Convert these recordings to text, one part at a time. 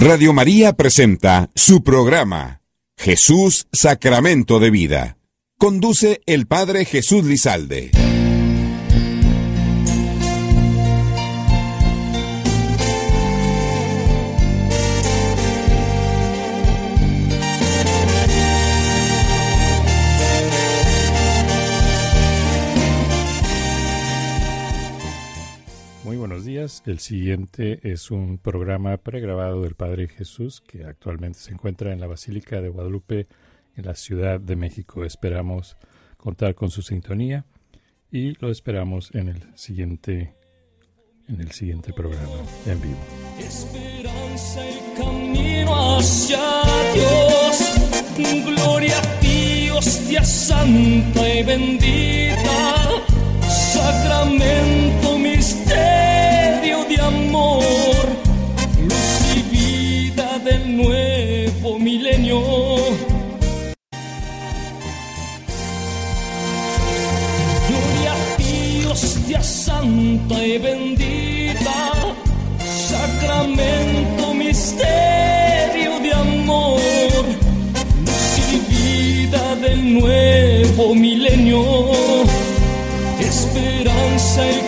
Radio María presenta su programa Jesús Sacramento de Vida. Conduce el Padre Jesús Lizalde. El siguiente es un programa pregrabado del Padre Jesús que actualmente se encuentra en la Basílica de Guadalupe en la Ciudad de México. Esperamos contar con su sintonía y lo esperamos en el siguiente en el siguiente programa en vivo. Esperanza y camino hacia Dios. Gloria a Dios, Dios santa y bendita. Sacramento misterio de amor, luz y vida del nuevo milenio. Gloria a Dios, Dios santa y bendita, sacramento, misterio de amor, luz y vida del nuevo milenio, esperanza y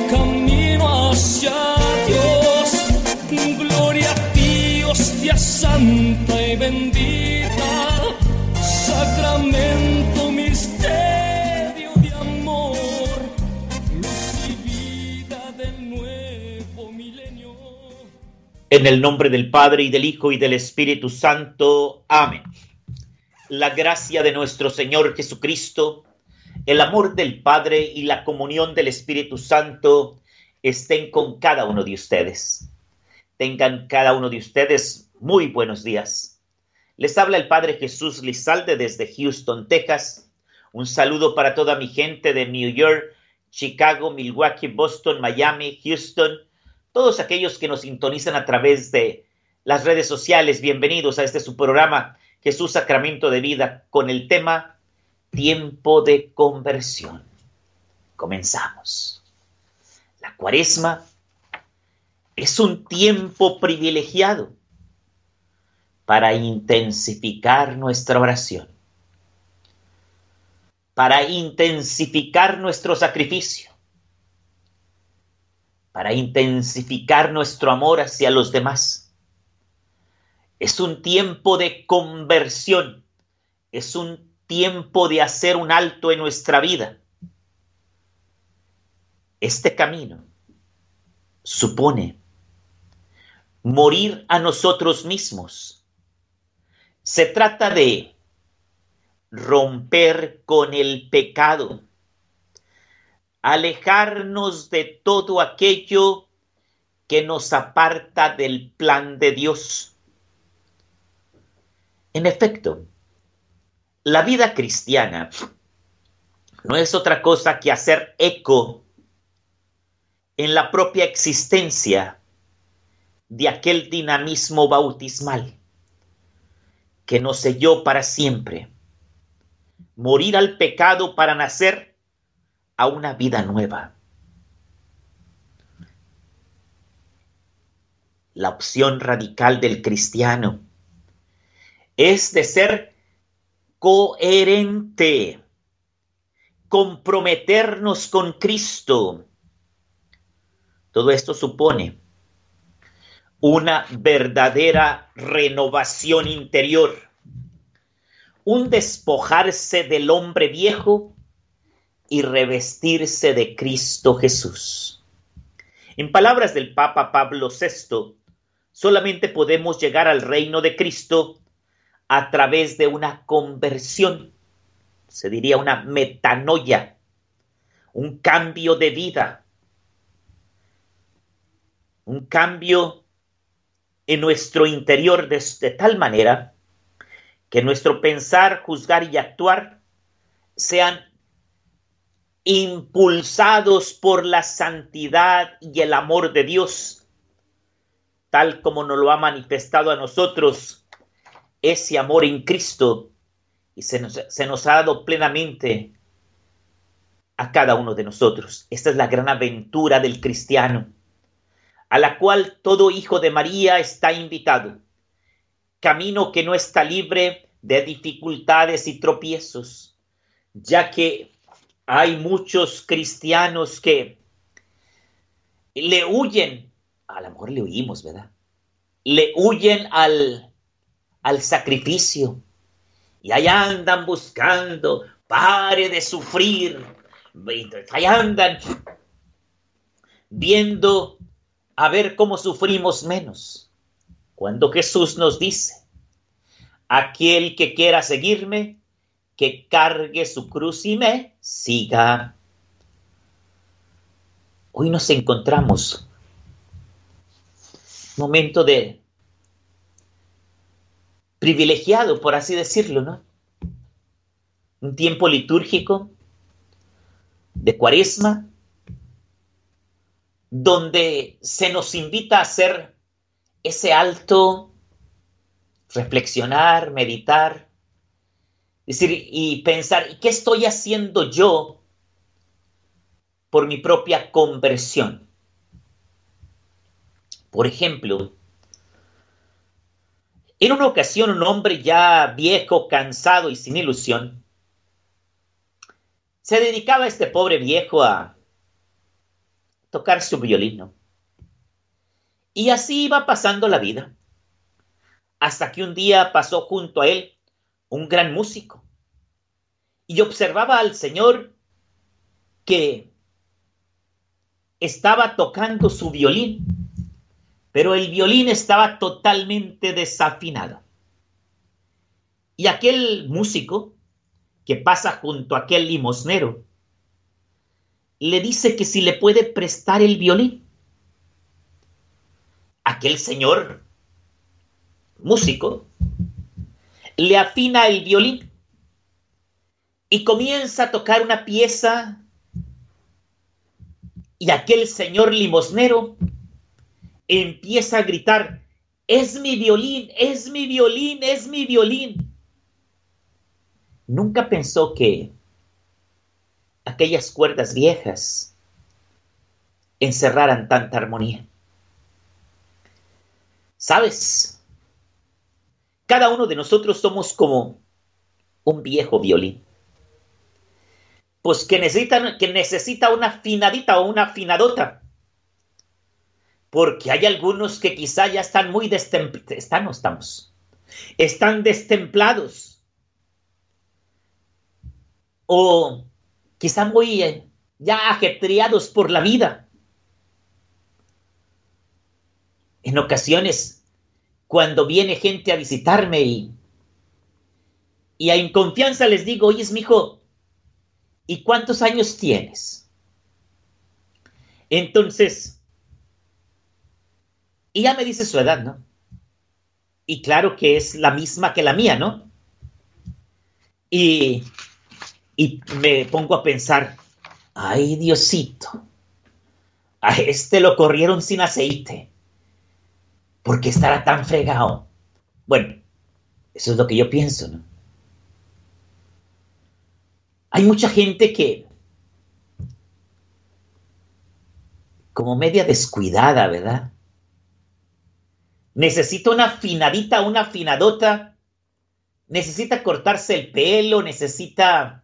santa y bendita, sacramento, misterio de amor, luz y vida del nuevo milenio. En el nombre del Padre y del Hijo y del Espíritu Santo. Amén. La gracia de nuestro Señor Jesucristo, el amor del Padre y la comunión del Espíritu Santo estén con cada uno de ustedes. Tengan cada uno de ustedes muy buenos días. Les habla el Padre Jesús Lizalde desde Houston, Texas. Un saludo para toda mi gente de New York, Chicago, Milwaukee, Boston, Miami, Houston, todos aquellos que nos sintonizan a través de las redes sociales. Bienvenidos a este su programa Jesús Sacramento de Vida con el tema Tiempo de conversión. Comenzamos. La cuaresma es un tiempo privilegiado para intensificar nuestra oración, para intensificar nuestro sacrificio, para intensificar nuestro amor hacia los demás. Es un tiempo de conversión, es un tiempo de hacer un alto en nuestra vida. Este camino supone morir a nosotros mismos se trata de romper con el pecado, alejarnos de todo aquello que nos aparta del plan de Dios. En efecto, la vida cristiana no es otra cosa que hacer eco en la propia existencia de aquel dinamismo bautismal que nos selló para siempre. Morir al pecado para nacer a una vida nueva. La opción radical del cristiano es de ser coherente, comprometernos con Cristo. Todo esto supone una verdadera renovación interior, un despojarse del hombre viejo y revestirse de Cristo Jesús. En palabras del Papa Pablo VI, solamente podemos llegar al reino de Cristo a través de una conversión, se diría una metanoia, un cambio de vida, un cambio en nuestro interior de, tal manera que nuestro pensar, juzgar y actuar sean impulsados por la santidad y el amor de Dios, tal como nos lo ha manifestado a nosotros ese amor en Cristo y se nos, se nos ha dado plenamente a cada uno de nosotros. Esta es la gran aventura del cristiano a la cual todo hijo de María está invitado. camino que no está libre de dificultades y tropiezos, ya que hay muchos cristianos que le huyen, a lo mejor le huimos, ¿verdad? Le huyen al, al sacrificio y allá andan buscando, pare de sufrir, allá andan viendo a ver cómo sufrimos menos. Cuando Jesús nos dice, aquel que quiera seguirme, que cargue su cruz y me siga. Hoy nos encontramos momento de privilegiado, por así decirlo, ¿no? Un tiempo litúrgico de cuaresma, donde se nos invita a hacer ese alto, reflexionar, meditar, decir, y pensar, ¿y qué estoy haciendo yo por mi propia conversión? Por ejemplo, en una ocasión un hombre ya viejo, cansado y sin ilusión, se dedicaba a este pobre viejo a tocar su violino. Y así iba pasando la vida, hasta que un día pasó junto a él un gran músico y observaba al Señor que estaba tocando su violín, pero el violín estaba totalmente desafinado. Y aquel músico que pasa junto a aquel limosnero le dice que si le puede prestar el violín. Aquel señor músico le afina el violín y comienza a tocar una pieza y aquel señor limosnero empieza a gritar, es mi violín, es mi violín, es mi violín. Nunca pensó que aquellas cuerdas viejas encerraran tanta armonía. ¿Sabes? Cada uno de nosotros somos como un viejo violín. Pues que necesita, que necesita una afinadita o una afinadota. Porque hay algunos que quizá ya están muy destemplados. Están, no estamos. Están destemplados. O quizá muy eh, ya ajetreados por la vida. En ocasiones, cuando viene gente a visitarme y, y en confianza les digo, oye, mi hijo, ¿y cuántos años tienes? Entonces, y ya me dice su edad, ¿no? Y claro que es la misma que la mía, ¿no? Y y me pongo a pensar, ay Diosito, a este lo corrieron sin aceite. ¿Por qué estará tan fregado? Bueno, eso es lo que yo pienso, ¿no? Hay mucha gente que, como media descuidada, ¿verdad? Necesita una afinadita, una afinadota, necesita cortarse el pelo, necesita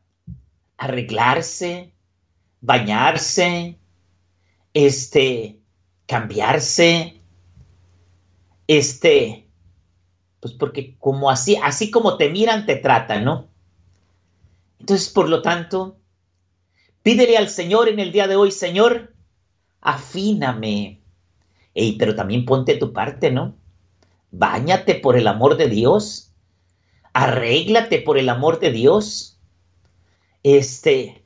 arreglarse, bañarse, este, cambiarse, este, pues porque como así, así como te miran, te tratan, ¿no? Entonces, por lo tanto, pídele al Señor en el día de hoy, Señor, afíname. Pero también ponte tu parte, ¿no? Báñate por el amor de Dios. Arréglate por el amor de Dios. Este,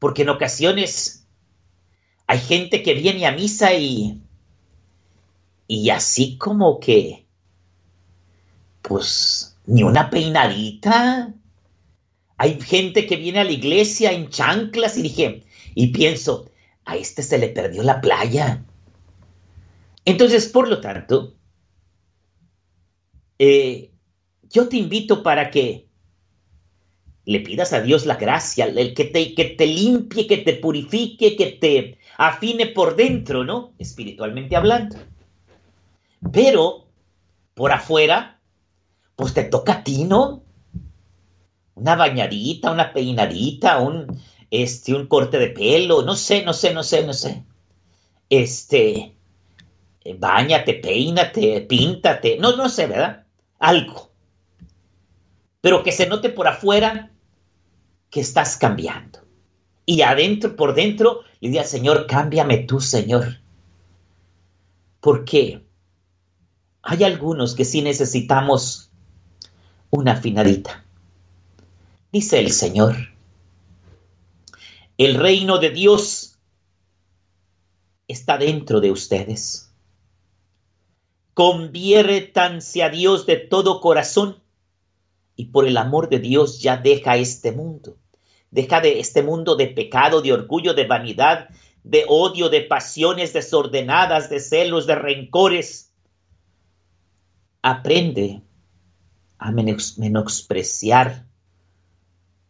porque en ocasiones hay gente que viene a misa y, y así como que, pues, ni una peinadita. Hay gente que viene a la iglesia en chanclas y dije, y pienso, a este se le perdió la playa. Entonces, por lo tanto, eh, yo te invito para que le pidas a Dios la gracia, el que te, que te limpie, que te purifique, que te afine por dentro, ¿no? Espiritualmente hablando. Pero por afuera, pues te toca a ti, ¿no? Una bañadita, una peinadita, un, este, un corte de pelo, no sé, no sé, no sé, no sé. Este, bañate, peínate, píntate, no, no sé, ¿verdad? Algo. Pero que se note por afuera que estás cambiando. Y adentro, por dentro, le diga, Señor, cámbiame tú, Señor. Porque hay algunos que sí necesitamos una afinadita. Dice el Señor, el reino de Dios está dentro de ustedes. Conviértanse a Dios de todo corazón y por el amor de Dios ya deja este mundo. Deja de este mundo de pecado, de orgullo, de vanidad, de odio, de pasiones desordenadas, de celos, de rencores. Aprende a menospreciar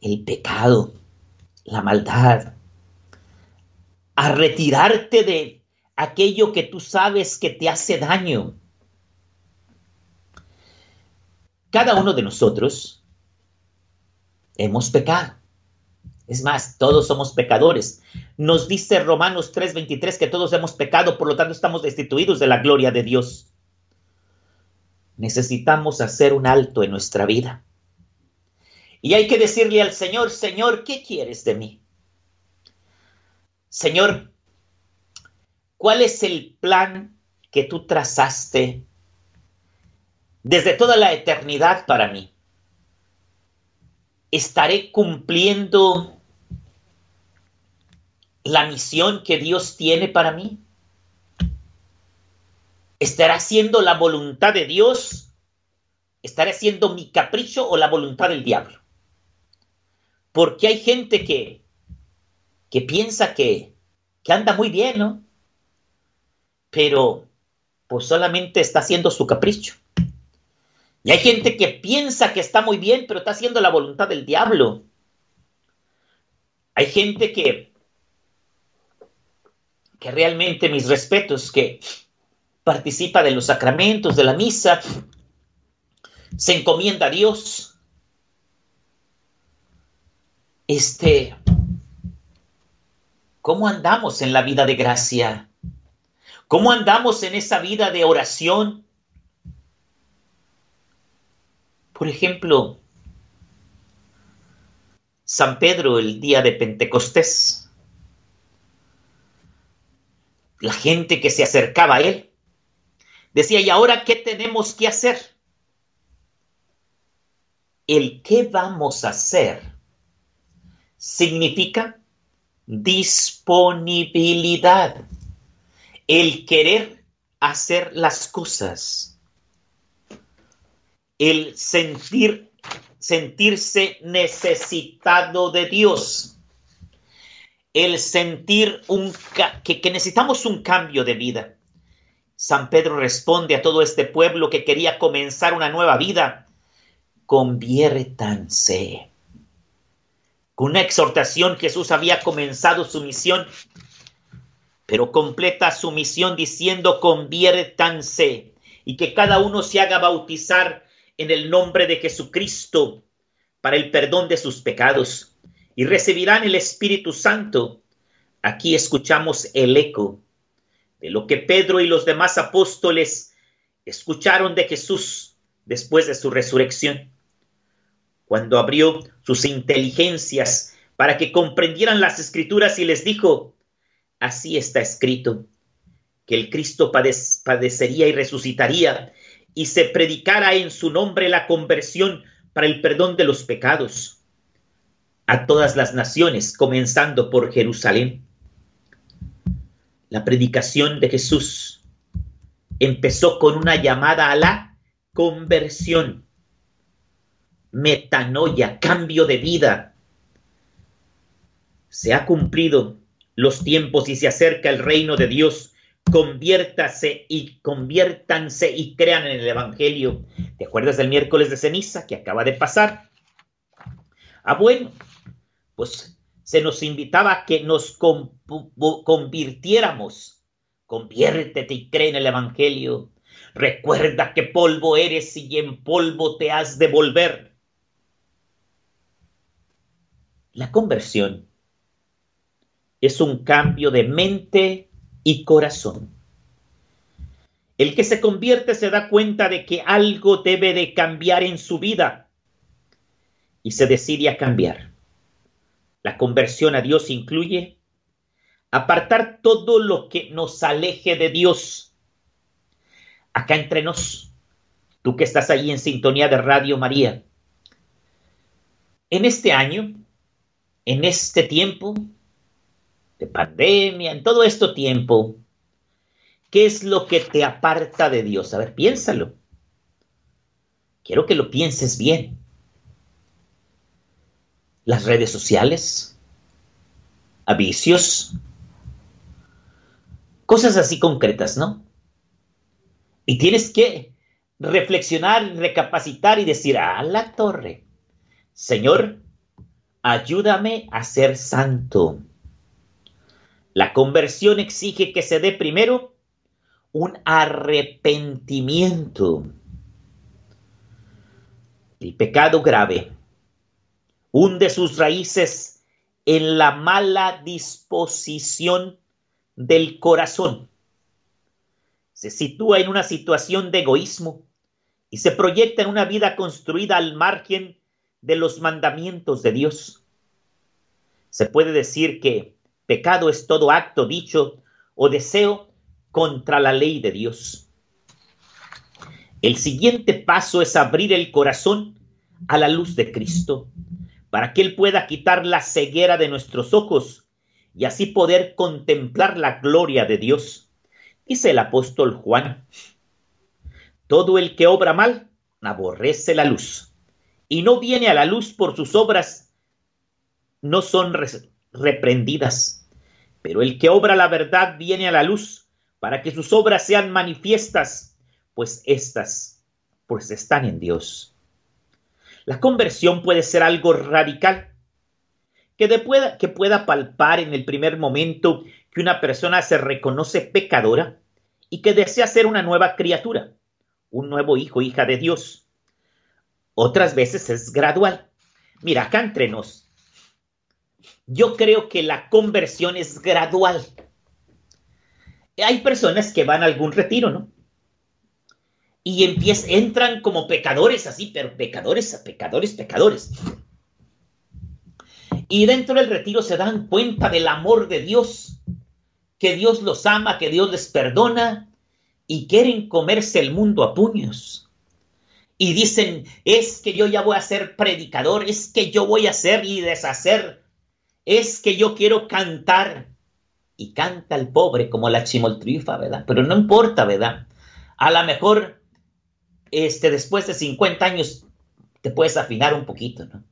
el pecado, la maldad, a retirarte de aquello que tú sabes que te hace daño. Cada uno de nosotros hemos pecado. Es más, todos somos pecadores. Nos dice Romanos 3:23 que todos hemos pecado, por lo tanto estamos destituidos de la gloria de Dios. Necesitamos hacer un alto en nuestra vida. Y hay que decirle al Señor, Señor, ¿qué quieres de mí? Señor, ¿cuál es el plan que tú trazaste desde toda la eternidad para mí? ¿Estaré cumpliendo la misión que Dios tiene para mí? ¿Estará haciendo la voluntad de Dios? ¿Estaré haciendo mi capricho o la voluntad del diablo? Porque hay gente que, que piensa que, que anda muy bien, ¿no? Pero pues solamente está haciendo su capricho. Y hay gente que piensa que está muy bien, pero está haciendo la voluntad del diablo. Hay gente que, que realmente mis respetos, que participa de los sacramentos, de la misa, se encomienda a Dios. Este, ¿cómo andamos en la vida de gracia? ¿Cómo andamos en esa vida de oración? Por ejemplo, San Pedro el día de Pentecostés. La gente que se acercaba a él decía, ¿y ahora qué tenemos que hacer? El qué vamos a hacer significa disponibilidad, el querer hacer las cosas el sentir, sentirse necesitado de Dios, el sentir un, que, que necesitamos un cambio de vida. San Pedro responde a todo este pueblo que quería comenzar una nueva vida. Conviértanse. Con una exhortación Jesús había comenzado su misión, pero completa su misión diciendo conviértanse y que cada uno se haga bautizar en el nombre de Jesucristo para el perdón de sus pecados y recibirán el Espíritu Santo. Aquí escuchamos el eco de lo que Pedro y los demás apóstoles escucharon de Jesús después de su resurrección, cuando abrió sus inteligencias para que comprendieran las escrituras y les dijo, así está escrito, que el Cristo padecería y resucitaría y se predicara en su nombre la conversión para el perdón de los pecados a todas las naciones, comenzando por Jerusalén. La predicación de Jesús empezó con una llamada a la conversión, metanoia, cambio de vida. Se ha cumplido los tiempos y se acerca el reino de Dios conviértase y conviértanse y crean en el Evangelio. ¿Te acuerdas del miércoles de ceniza que acaba de pasar? Ah, bueno, pues se nos invitaba a que nos convirtiéramos. Conviértete y cree en el Evangelio. Recuerda que polvo eres y en polvo te has de volver. La conversión es un cambio de mente y corazón. El que se convierte se da cuenta de que algo debe de cambiar en su vida y se decide a cambiar. La conversión a Dios incluye apartar todo lo que nos aleje de Dios. Acá entre nos, tú que estás ahí en sintonía de Radio María, en este año, en este tiempo de pandemia, en todo este tiempo, ¿qué es lo que te aparta de Dios? A ver, piénsalo. Quiero que lo pienses bien. Las redes sociales, a vicios, Cosas así concretas, ¿no? Y tienes que reflexionar, recapacitar y decir, a la torre, Señor, ayúdame a ser santo. La conversión exige que se dé primero un arrepentimiento. El pecado grave hunde sus raíces en la mala disposición del corazón. Se sitúa en una situación de egoísmo y se proyecta en una vida construida al margen de los mandamientos de Dios. Se puede decir que pecado es todo acto dicho o deseo contra la ley de Dios. El siguiente paso es abrir el corazón a la luz de Cristo, para que Él pueda quitar la ceguera de nuestros ojos y así poder contemplar la gloria de Dios. Dice el apóstol Juan, todo el que obra mal aborrece la luz y no viene a la luz por sus obras, no son reprendidas, pero el que obra la verdad viene a la luz para que sus obras sean manifiestas, pues éstas pues están en Dios. La conversión puede ser algo radical, que, pueda, que pueda palpar en el primer momento que una persona se reconoce pecadora y que desea ser una nueva criatura, un nuevo hijo, hija de Dios. Otras veces es gradual. Mira, acá entre nos, yo creo que la conversión es gradual. Hay personas que van a algún retiro, ¿no? Y empiezan, entran como pecadores así, pero pecadores, pecadores, pecadores. Y dentro del retiro se dan cuenta del amor de Dios, que Dios los ama, que Dios les perdona y quieren comerse el mundo a puños. Y dicen, es que yo ya voy a ser predicador, es que yo voy a hacer y deshacer, es que yo quiero cantar. Y canta el pobre como la chimoltrifa, ¿verdad? Pero no importa, ¿verdad? A lo mejor, este, después de 50 años, te puedes afinar un poquito, ¿no?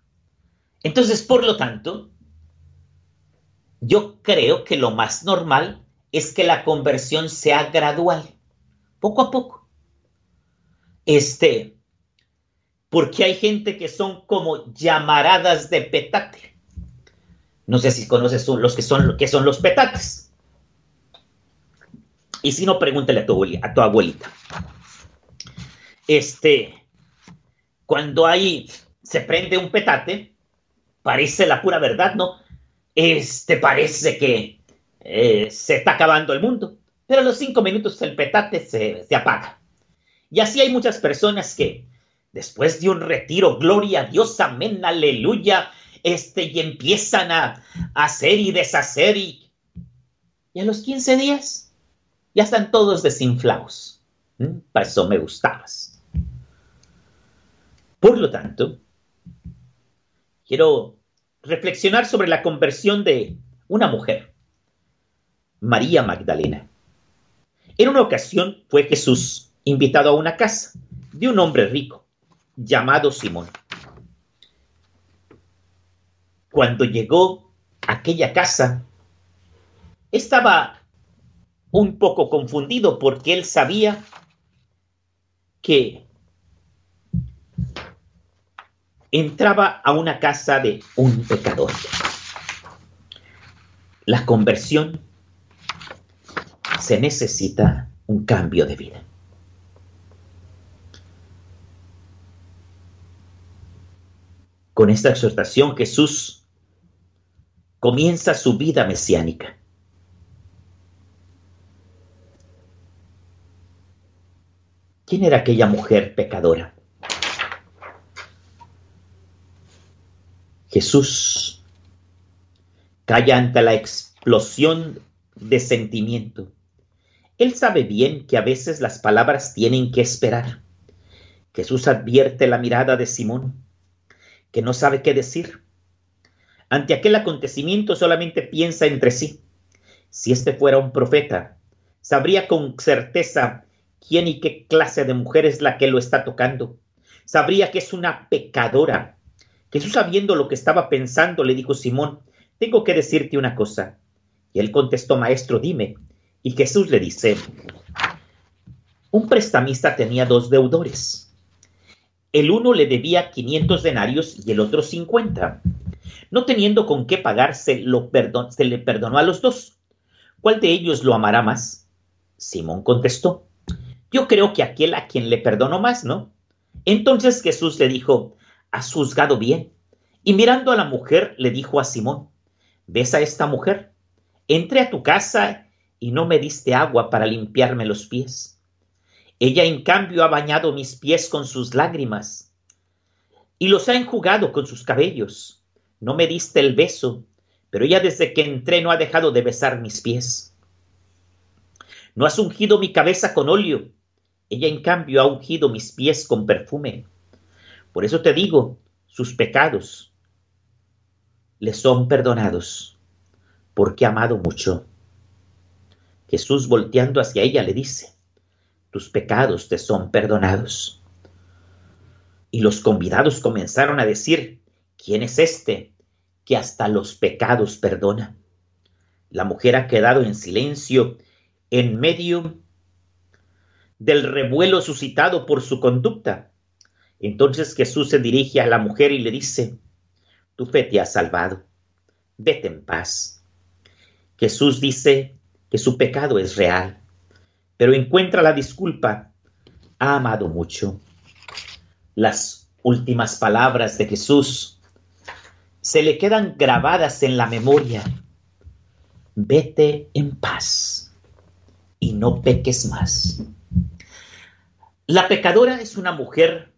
Entonces, por lo tanto, yo creo que lo más normal es que la conversión sea gradual, poco a poco. Este, porque hay gente que son como llamaradas de petate. No sé si conoces los que son, que son los petates. Y si no, pregúntale a tu, abuelita. Este, cuando ahí se prende un petate, parece la pura verdad, ¿no? Este parece que eh, se está acabando el mundo, pero a los cinco minutos el petate se, se apaga. Y así hay muchas personas que después de un retiro, gloria a Dios, amén, aleluya, este, y empiezan a, hacer y deshacer y, y a los 15 días ya están todos desinflados. ¿Mm? Para eso me gustabas. Por lo tanto, quiero reflexionar sobre la conversión de una mujer, María Magdalena. En una ocasión fue Jesús invitado a una casa de un hombre rico llamado Simón cuando llegó a aquella casa, estaba un poco confundido porque él sabía que entraba a una casa de un pecador. La conversión se necesita un cambio de vida. Con esta exhortación Jesús comienza su vida mesiánica. ¿Quién era aquella mujer pecadora? Jesús calla ante la explosión de sentimiento. Él sabe bien que a veces las palabras tienen que esperar. Jesús advierte la mirada de Simón, que no sabe qué decir. Ante aquel acontecimiento solamente piensa entre sí. Si este fuera un profeta, sabría con certeza quién y qué clase de mujer es la que lo está tocando. Sabría que es una pecadora Jesús sabiendo lo que estaba pensando le dijo Simón, tengo que decirte una cosa. Y él contestó, maestro, dime. Y Jesús le dice, un prestamista tenía dos deudores. El uno le debía 500 denarios y el otro 50. No teniendo con qué pagar, se, lo se le perdonó a los dos. ¿Cuál de ellos lo amará más? Simón contestó, yo creo que aquel a quien le perdonó más, ¿no? Entonces Jesús le dijo, has juzgado bien. Y mirando a la mujer, le dijo a Simón, ¿ves a esta mujer? Entré a tu casa y no me diste agua para limpiarme los pies. Ella en cambio ha bañado mis pies con sus lágrimas y los ha enjugado con sus cabellos. No me diste el beso, pero ella desde que entré no ha dejado de besar mis pies. No has ungido mi cabeza con óleo, ella en cambio ha ungido mis pies con perfume. Por eso te digo, sus pecados le son perdonados, porque ha amado mucho. Jesús volteando hacia ella le dice, tus pecados te son perdonados. Y los convidados comenzaron a decir, ¿quién es este que hasta los pecados perdona? La mujer ha quedado en silencio en medio del revuelo suscitado por su conducta entonces Jesús se dirige a la mujer y le dice, tu fe te ha salvado, vete en paz. Jesús dice que su pecado es real, pero encuentra la disculpa, ha amado mucho. Las últimas palabras de Jesús se le quedan grabadas en la memoria. Vete en paz y no peques más. La pecadora es una mujer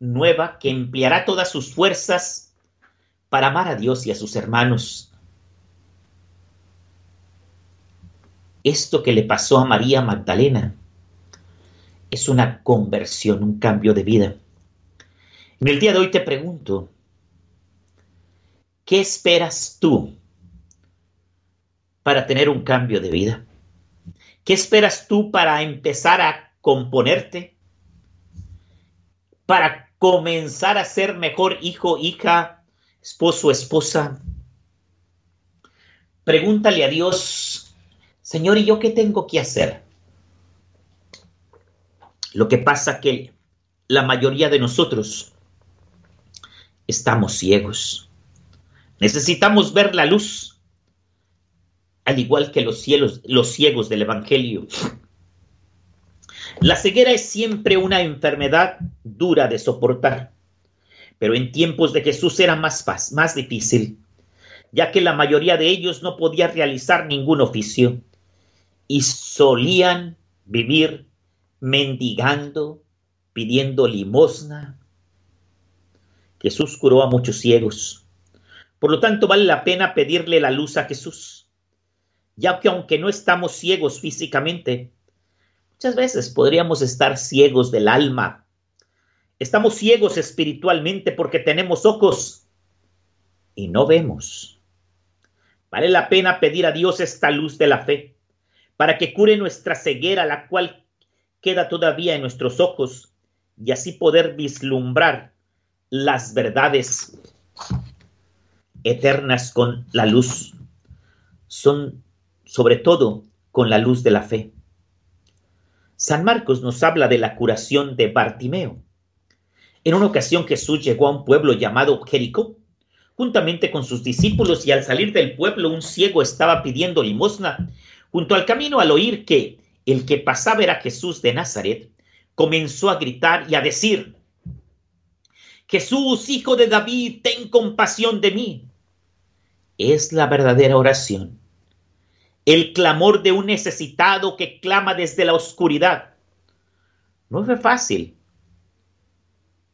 nueva que empleará todas sus fuerzas para amar a Dios y a sus hermanos. Esto que le pasó a María Magdalena es una conversión, un cambio de vida. En el día de hoy te pregunto, ¿qué esperas tú para tener un cambio de vida? ¿Qué esperas tú para empezar a componerte? Para comenzar a ser mejor hijo, hija, esposo, esposa. Pregúntale a Dios, Señor, ¿y yo qué tengo que hacer? Lo que pasa que la mayoría de nosotros estamos ciegos. Necesitamos ver la luz, al igual que los cielos, los ciegos del Evangelio. La ceguera es siempre una enfermedad dura de soportar, pero en tiempos de Jesús era más, más difícil, ya que la mayoría de ellos no podía realizar ningún oficio y solían vivir mendigando, pidiendo limosna. Jesús curó a muchos ciegos. Por lo tanto, vale la pena pedirle la luz a Jesús, ya que aunque no estamos ciegos físicamente, Muchas veces podríamos estar ciegos del alma. Estamos ciegos espiritualmente porque tenemos ojos y no vemos. Vale la pena pedir a Dios esta luz de la fe para que cure nuestra ceguera, la cual queda todavía en nuestros ojos, y así poder vislumbrar las verdades eternas con la luz. Son sobre todo con la luz de la fe. San Marcos nos habla de la curación de Bartimeo. En una ocasión Jesús llegó a un pueblo llamado Jericó, juntamente con sus discípulos, y al salir del pueblo un ciego estaba pidiendo limosna. Junto al camino, al oír que el que pasaba era Jesús de Nazaret, comenzó a gritar y a decir, Jesús, hijo de David, ten compasión de mí. Es la verdadera oración. El clamor de un necesitado que clama desde la oscuridad. No fue fácil,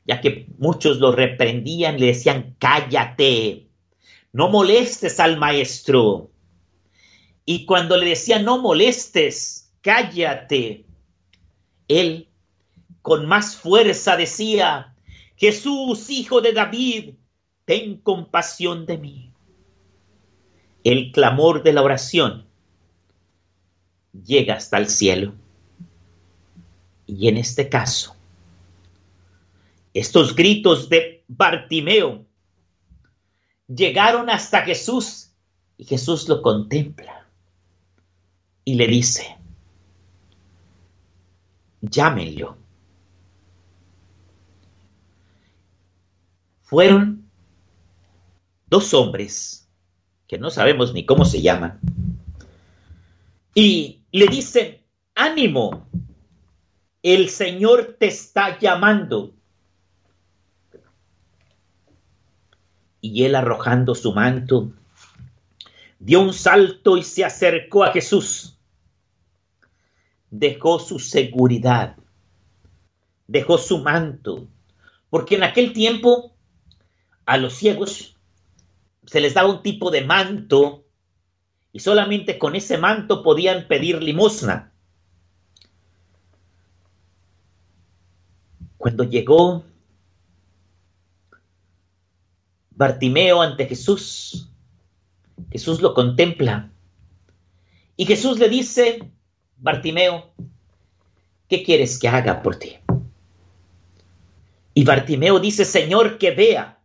ya que muchos lo reprendían, le decían, cállate, no molestes al maestro. Y cuando le decían, no molestes, cállate, él con más fuerza decía, Jesús, hijo de David, ten compasión de mí. El clamor de la oración llega hasta el cielo. Y en este caso, estos gritos de Bartimeo llegaron hasta Jesús y Jesús lo contempla y le dice, llámenlo. Fueron dos hombres que no sabemos ni cómo se llaman y le dicen, ánimo, el Señor te está llamando. Y él arrojando su manto, dio un salto y se acercó a Jesús dejó su seguridad, dejó su manto, porque en aquel tiempo a los ciegos se les daba un tipo de manto y solamente con ese manto podían pedir limosna. Cuando llegó Bartimeo ante Jesús, Jesús lo contempla y Jesús le dice, Bartimeo, ¿qué quieres que haga por ti? Y Bartimeo dice, Señor, que vea.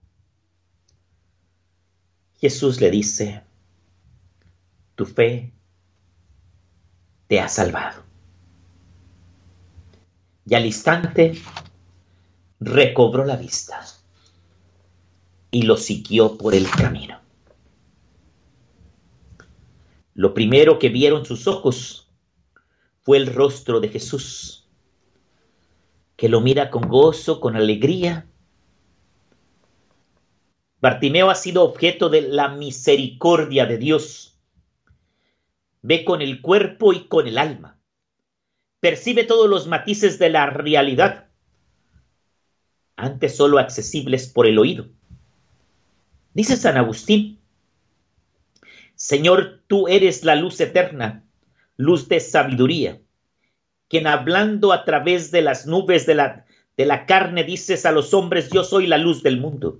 Jesús le dice, tu fe te ha salvado. Y al instante recobró la vista y lo siguió por el camino. Lo primero que vieron sus ojos fue el rostro de Jesús, que lo mira con gozo, con alegría. Bartimeo ha sido objeto de la misericordia de Dios. Ve con el cuerpo y con el alma. Percibe todos los matices de la realidad, antes solo accesibles por el oído. Dice San Agustín, Señor, tú eres la luz eterna luz de sabiduría, quien hablando a través de las nubes de la, de la carne dices a los hombres, yo soy la luz del mundo.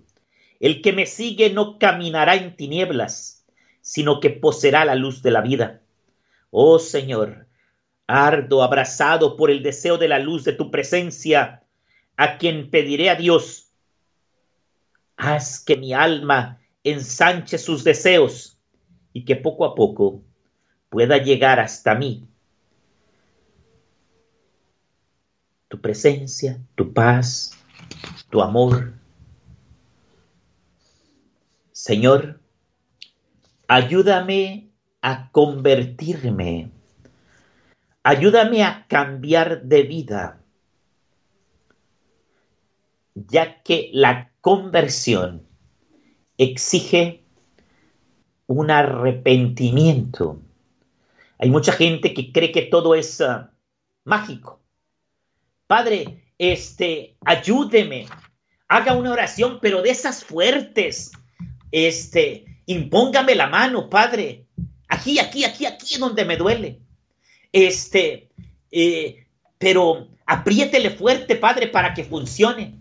El que me sigue no caminará en tinieblas, sino que poseerá la luz de la vida. Oh Señor, ardo abrazado por el deseo de la luz de tu presencia, a quien pediré a Dios, haz que mi alma ensanche sus deseos y que poco a poco pueda llegar hasta mí. Tu presencia, tu paz, tu amor. Señor, ayúdame a convertirme. Ayúdame a cambiar de vida, ya que la conversión exige un arrepentimiento hay mucha gente que cree que todo es ah, mágico. Padre, este, ayúdeme, haga una oración, pero de esas fuertes. Este, impóngame la mano, Padre. Aquí, aquí, aquí, aquí es donde me duele. Este, eh, pero apriétele fuerte, Padre, para que funcione.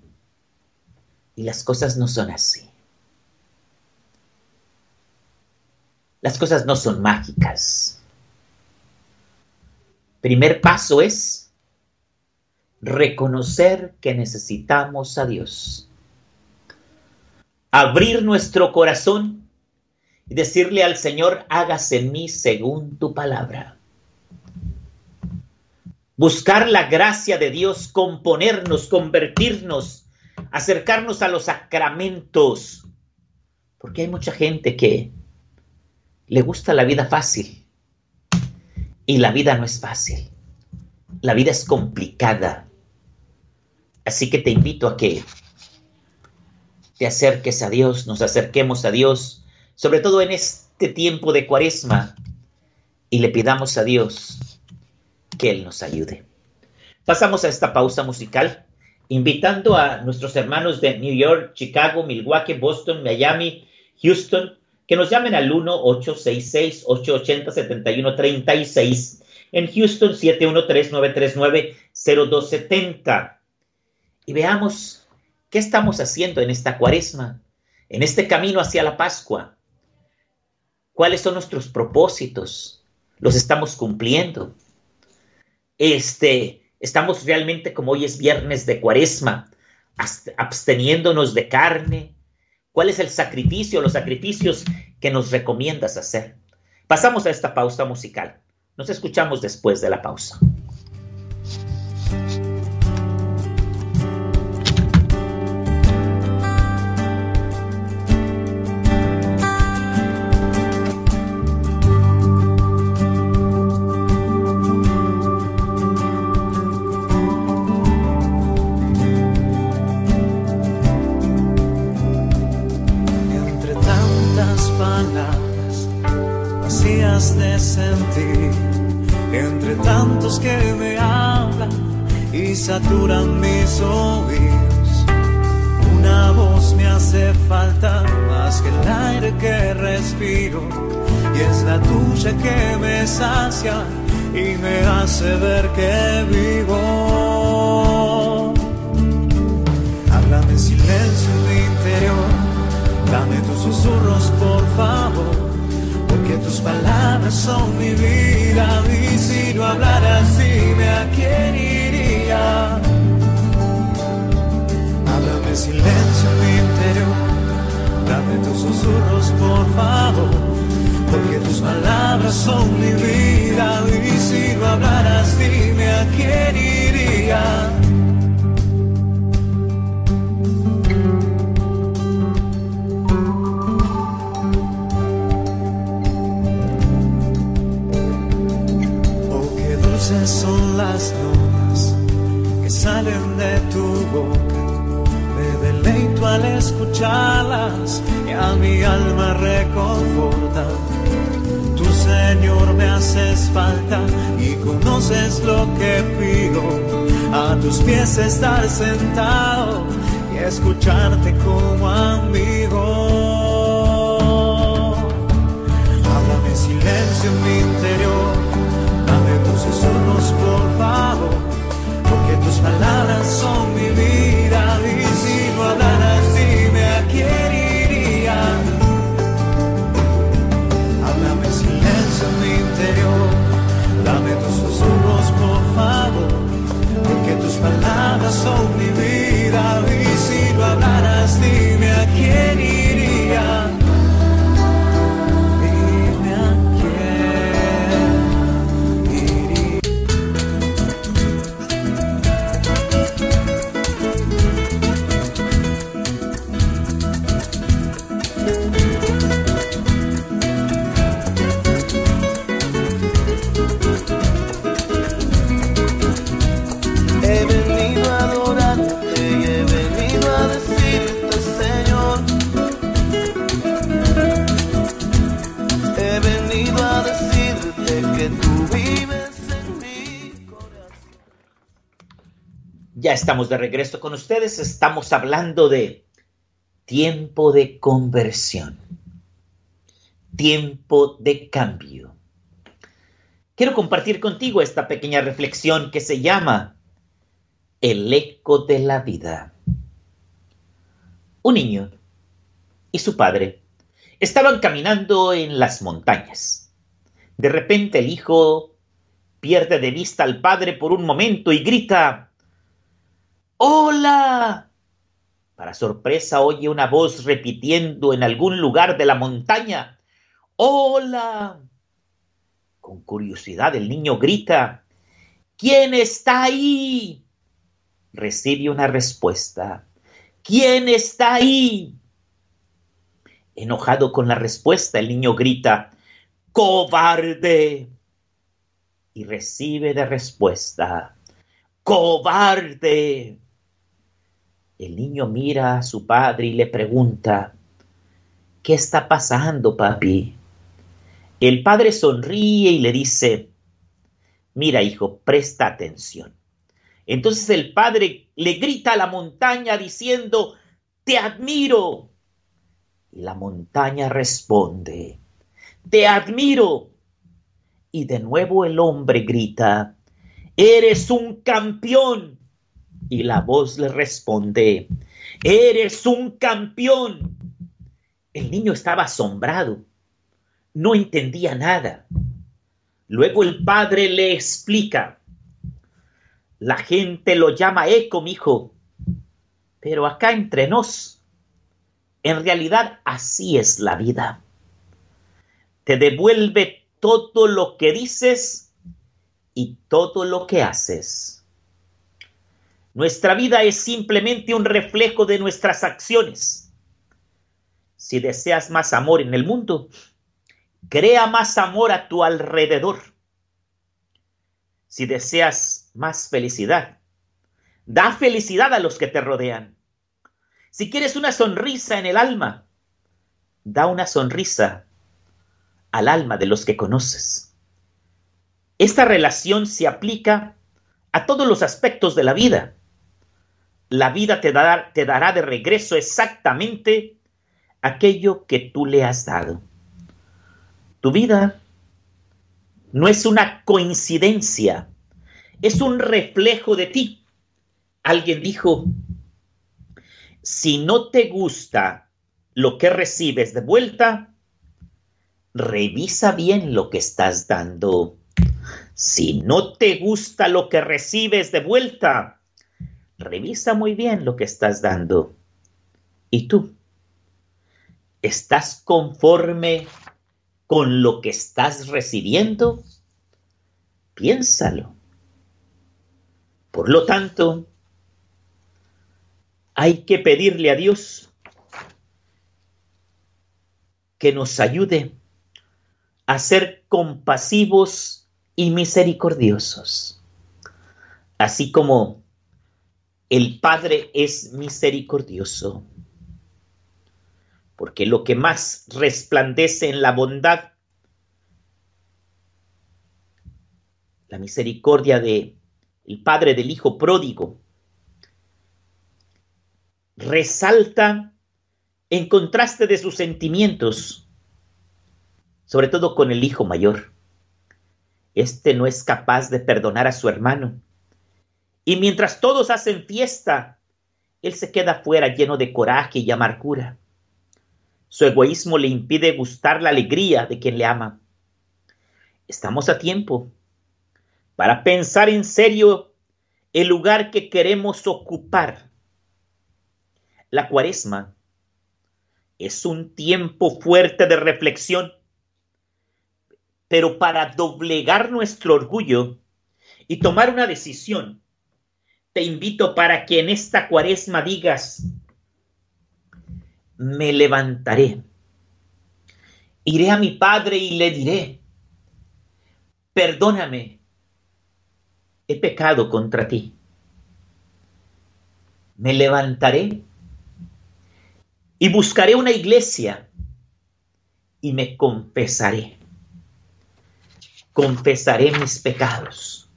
Y las cosas no son así. Las cosas no son mágicas. Primer paso es reconocer que necesitamos a Dios. Abrir nuestro corazón y decirle al Señor, hágase en mí según tu palabra. Buscar la gracia de Dios, componernos, convertirnos, acercarnos a los sacramentos. Porque hay mucha gente que le gusta la vida fácil y la vida no es fácil. La vida es complicada. Así que te invito a que te acerques a Dios, nos acerquemos a Dios, sobre todo en este tiempo de cuaresma, y le pidamos a Dios que Él nos ayude. Pasamos a esta pausa musical, invitando a nuestros hermanos de New York, Chicago, Milwaukee, Boston, Miami, Houston, que nos llamen al 1-866-880-7136, en Houston 713-939-0270. Y veamos qué estamos haciendo en esta cuaresma, en este camino hacia la Pascua. ¿Cuáles son nuestros propósitos? ¿Los estamos cumpliendo? Este, estamos realmente, como hoy es viernes de cuaresma, absteniéndonos de carne. ¿Cuál es el sacrificio, los sacrificios que nos recomiendas hacer? Pasamos a esta pausa musical. Nos escuchamos después de la pausa. Hace ver que palabras son mi vida y si no hablaras dime a quién iría. Oh, qué dulces son las noches salen de tu boca. Me deleito al escucharlas y a mi alma reconforta. Señor me haces falta y conoces lo que pido. A tus pies estar sentado y escucharte como amigo. Háblame silencio en mi interior, dame tus susurros por favor tus palabras son palabras son mi estamos de regreso con ustedes. Estamos hablando de tiempo de conversión, tiempo de cambio. Quiero compartir contigo esta pequeña reflexión que se llama El eco de la vida. Un niño y su padre estaban caminando en las montañas. De repente el hijo pierde de vista al padre por un momento y grita, ¡Hola! Para sorpresa oye una voz repitiendo en algún lugar de la montaña. ¡Hola! Con curiosidad el niño grita. ¿Quién está ahí? Recibe una respuesta. ¿Quién está ahí? Enojado con la respuesta, el niño grita. ¡Cobarde! Y recibe de respuesta. ¡Cobarde! El niño mira a su padre y le pregunta, ¿qué está pasando, papi? El padre sonríe y le dice, mira, hijo, presta atención. Entonces el padre le grita a la montaña diciendo, te admiro. Y la montaña responde, te admiro. Y de nuevo el hombre grita, eres un campeón. Y la voz le responde, eres un campeón. El niño estaba asombrado, no entendía nada. Luego el padre le explica, la gente lo llama eco, hijo, pero acá entre nos, en realidad así es la vida. Te devuelve todo lo que dices y todo lo que haces. Nuestra vida es simplemente un reflejo de nuestras acciones. Si deseas más amor en el mundo, crea más amor a tu alrededor. Si deseas más felicidad, da felicidad a los que te rodean. Si quieres una sonrisa en el alma, da una sonrisa al alma de los que conoces. Esta relación se aplica a todos los aspectos de la vida. La vida te dará, te dará de regreso exactamente aquello que tú le has dado. Tu vida no es una coincidencia, es un reflejo de ti. Alguien dijo, si no te gusta lo que recibes de vuelta, revisa bien lo que estás dando. Si no te gusta lo que recibes de vuelta, revisa muy bien lo que estás dando. ¿Y tú? ¿Estás conforme con lo que estás recibiendo? Piénsalo. Por lo tanto, hay que pedirle a Dios que nos ayude a ser compasivos y misericordiosos, así como el Padre es misericordioso, porque lo que más resplandece en la bondad, la misericordia de el Padre del Hijo pródigo, resalta en contraste de sus sentimientos, sobre todo con el hijo mayor. Este no es capaz de perdonar a su hermano. Y mientras todos hacen fiesta, él se queda fuera lleno de coraje y amargura. Su egoísmo le impide gustar la alegría de quien le ama. Estamos a tiempo para pensar en serio el lugar que queremos ocupar la cuaresma es un tiempo fuerte de reflexión, pero para doblegar nuestro orgullo y tomar una decisión, te invito para que en esta cuaresma digas, me levantaré, iré a mi Padre y le diré, perdóname, he pecado contra ti. Me levantaré y buscaré una iglesia y me confesaré. Confesaré mis pecados.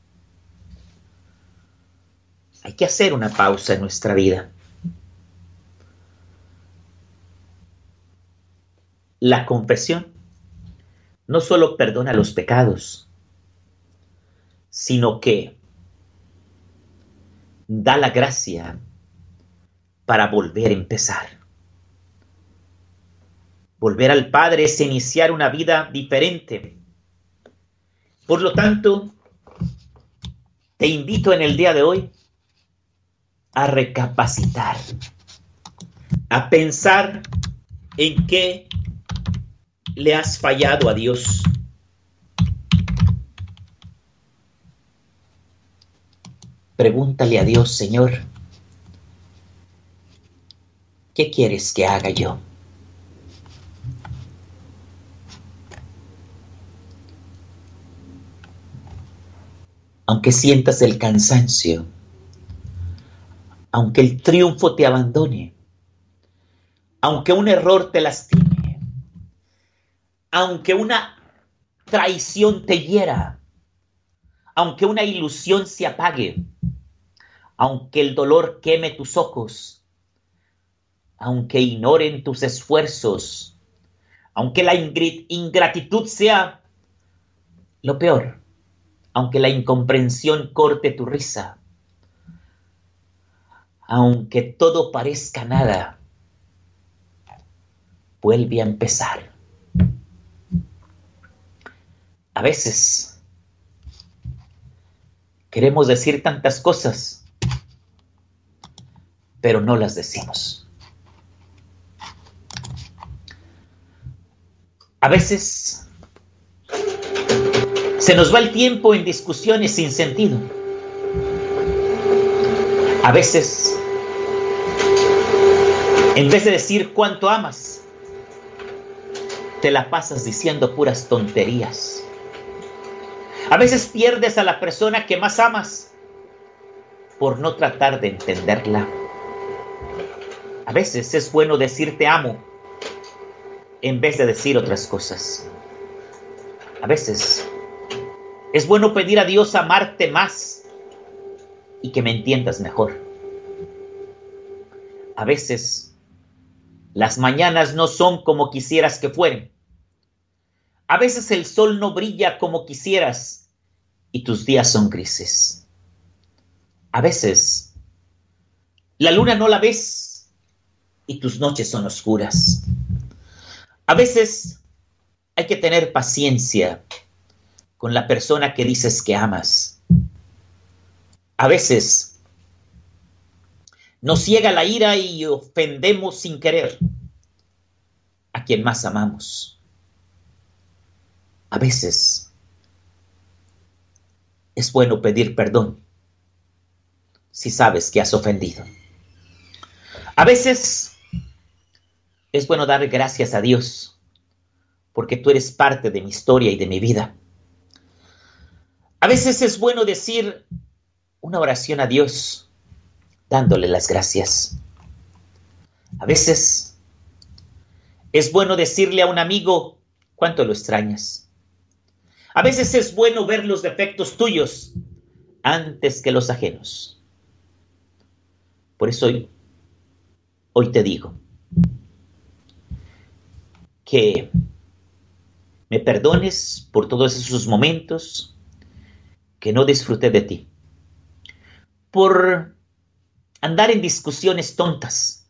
Hay que hacer una pausa en nuestra vida. La confesión no solo perdona los pecados, sino que da la gracia para volver a empezar. Volver al Padre es iniciar una vida diferente. Por lo tanto, te invito en el día de hoy a recapacitar, a pensar en qué le has fallado a Dios. Pregúntale a Dios, Señor, ¿qué quieres que haga yo? aunque sientas el cansancio, aunque el triunfo te abandone, aunque un error te lastime, aunque una traición te hiera, aunque una ilusión se apague, aunque el dolor queme tus ojos, aunque ignoren tus esfuerzos, aunque la ingratitud sea lo peor, aunque la incomprensión corte tu risa, aunque todo parezca nada, vuelve a empezar. A veces queremos decir tantas cosas, pero no las decimos. A veces se nos va el tiempo en discusiones sin sentido. A veces, en vez de decir cuánto amas, te la pasas diciendo puras tonterías. A veces pierdes a la persona que más amas por no tratar de entenderla. A veces es bueno decir te amo en vez de decir otras cosas. A veces es bueno pedir a Dios amarte más y que me entiendas mejor. A veces las mañanas no son como quisieras que fueren. A veces el sol no brilla como quisieras y tus días son grises. A veces la luna no la ves y tus noches son oscuras. A veces hay que tener paciencia con la persona que dices que amas. A veces nos ciega la ira y ofendemos sin querer a quien más amamos. A veces es bueno pedir perdón si sabes que has ofendido. A veces es bueno dar gracias a Dios, porque tú eres parte de mi historia y de mi vida. A veces es bueno decir una oración a Dios, dándole las gracias. A veces es bueno decirle a un amigo cuánto lo extrañas. A veces es bueno ver los defectos tuyos antes que los ajenos. Por eso hoy, hoy te digo, que me perdones por todos esos momentos que no disfruté de ti, por andar en discusiones tontas.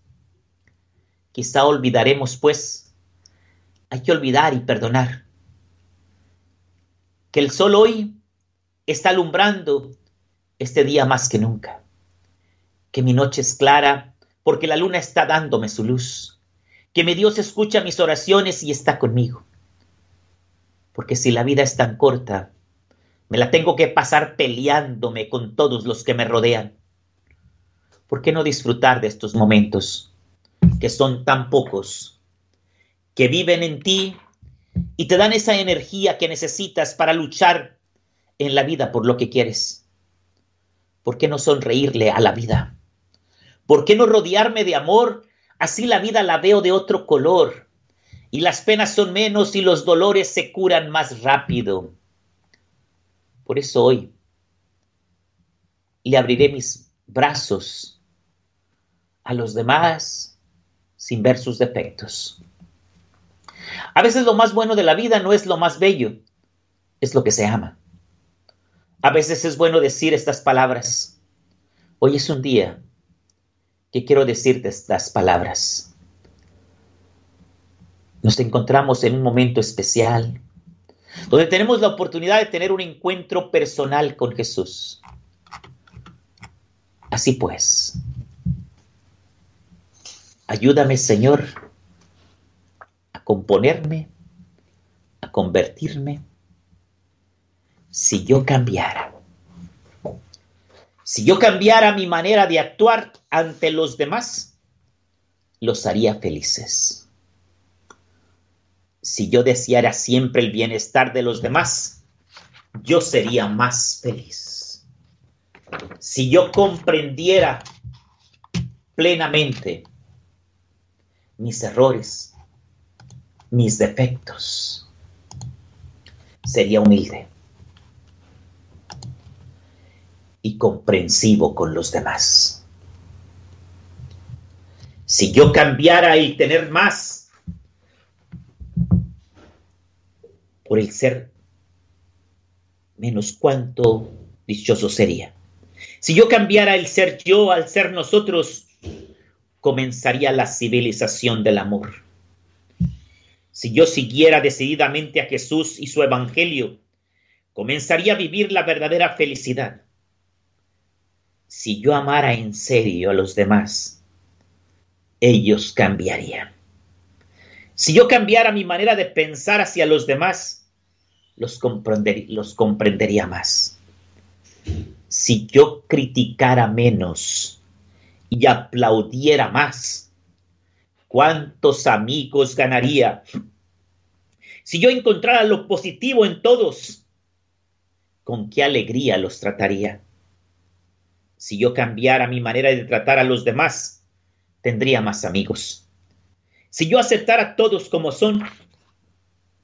Quizá olvidaremos, pues, hay que olvidar y perdonar. Que el sol hoy está alumbrando este día más que nunca. Que mi noche es clara porque la luna está dándome su luz que mi Dios escucha mis oraciones y está conmigo. Porque si la vida es tan corta, me la tengo que pasar peleándome con todos los que me rodean. ¿Por qué no disfrutar de estos momentos, que son tan pocos, que viven en ti y te dan esa energía que necesitas para luchar en la vida por lo que quieres? ¿Por qué no sonreírle a la vida? ¿Por qué no rodearme de amor Así la vida la veo de otro color, y las penas son menos y los dolores se curan más rápido. Por eso hoy le abriré mis brazos a los demás sin ver sus defectos. A veces lo más bueno de la vida no es lo más bello, es lo que se ama. A veces es bueno decir estas palabras. Hoy es un día que quiero decirte estas palabras. Nos encontramos en un momento especial, donde tenemos la oportunidad de tener un encuentro personal con Jesús. Así pues, ayúdame Señor a componerme, a convertirme, si yo cambiara. Si yo cambiara mi manera de actuar ante los demás, los haría felices. Si yo deseara siempre el bienestar de los demás, yo sería más feliz. Si yo comprendiera plenamente mis errores, mis defectos, sería humilde y comprensivo con los demás. Si yo cambiara el tener más por el ser menos, cuánto dichoso sería. Si yo cambiara el ser yo al ser nosotros, comenzaría la civilización del amor. Si yo siguiera decididamente a Jesús y su Evangelio, comenzaría a vivir la verdadera felicidad. Si yo amara en serio a los demás, ellos cambiarían. Si yo cambiara mi manera de pensar hacia los demás, los, los comprendería más. Si yo criticara menos y aplaudiera más, ¿cuántos amigos ganaría? Si yo encontrara lo positivo en todos, ¿con qué alegría los trataría? Si yo cambiara mi manera de tratar a los demás, tendría más amigos. Si yo aceptara a todos como son,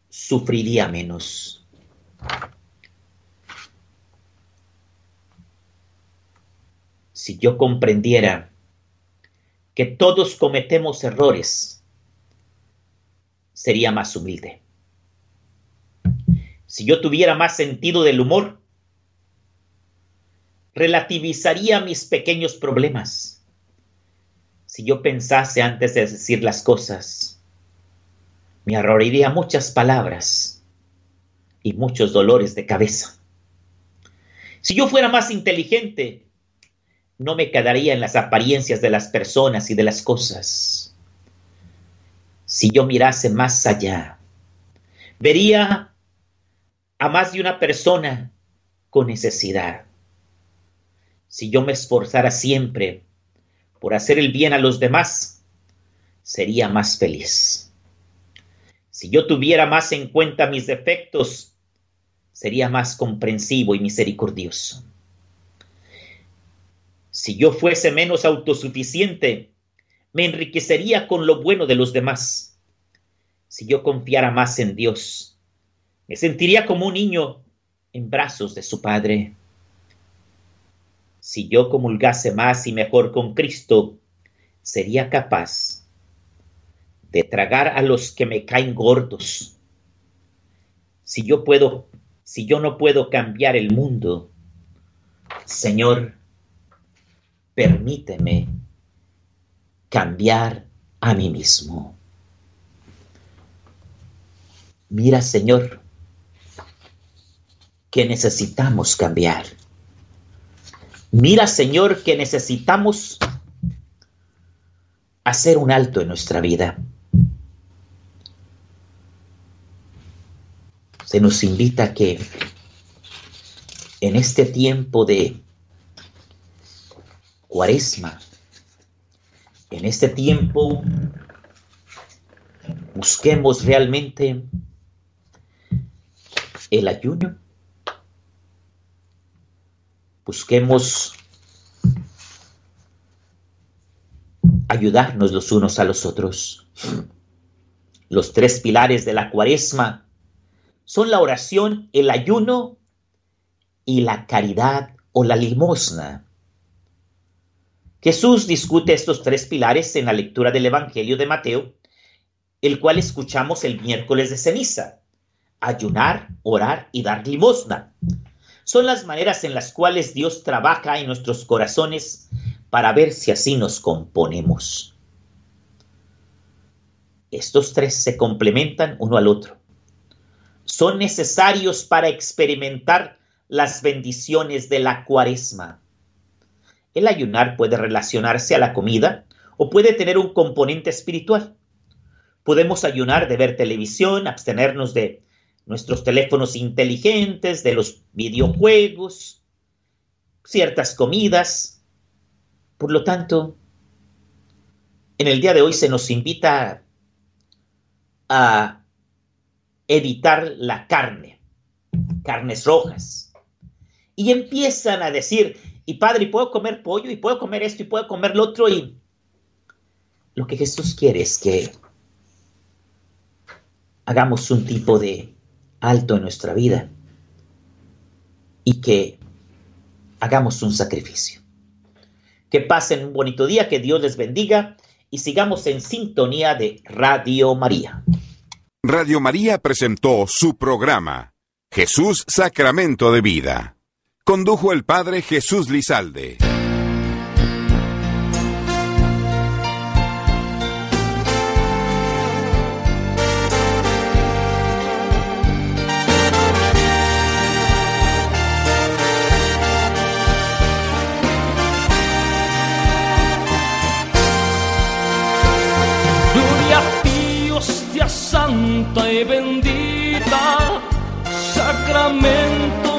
sufriría menos. Si yo comprendiera que todos cometemos errores, sería más humilde. Si yo tuviera más sentido del humor, relativizaría mis pequeños problemas. Si yo pensase antes de decir las cosas, me ahorraría muchas palabras y muchos dolores de cabeza. Si yo fuera más inteligente, no me quedaría en las apariencias de las personas y de las cosas. Si yo mirase más allá, vería a más de una persona con necesidad. Si yo me esforzara siempre por hacer el bien a los demás, sería más feliz. Si yo tuviera más en cuenta mis defectos, sería más comprensivo y misericordioso. Si yo fuese menos autosuficiente, me enriquecería con lo bueno de los demás. Si yo confiara más en Dios, me sentiría como un niño en brazos de su Padre. Si yo comulgase más y mejor con Cristo, sería capaz de tragar a los que me caen gordos. Si yo puedo, si yo no puedo cambiar el mundo, Señor, permíteme cambiar a mí mismo. Mira, Señor, que necesitamos cambiar. Mira, Señor, que necesitamos hacer un alto en nuestra vida. Se nos invita a que en este tiempo de cuaresma. En este tiempo busquemos realmente el ayuno. Busquemos ayudarnos los unos a los otros. Los tres pilares de la cuaresma son la oración, el ayuno y la caridad o la limosna. Jesús discute estos tres pilares en la lectura del Evangelio de Mateo, el cual escuchamos el miércoles de ceniza. Ayunar, orar y dar limosna. Son las maneras en las cuales Dios trabaja en nuestros corazones para ver si así nos componemos. Estos tres se complementan uno al otro. Son necesarios para experimentar las bendiciones de la cuaresma. El ayunar puede relacionarse a la comida o puede tener un componente espiritual. Podemos ayunar de ver televisión, abstenernos de nuestros teléfonos inteligentes, de los videojuegos, ciertas comidas. Por lo tanto, en el día de hoy se nos invita a evitar la carne, carnes rojas. Y empiezan a decir, y padre, y puedo comer pollo, y puedo comer esto, y puedo comer lo otro, y lo que Jesús quiere es que hagamos un tipo de alto en nuestra vida y que hagamos un sacrificio. Que pasen un bonito día, que Dios les bendiga y sigamos en sintonía de Radio María. Radio María presentó su programa, Jesús Sacramento de Vida. Condujo el Padre Jesús Lizalde. Santa y bendita, sacramento,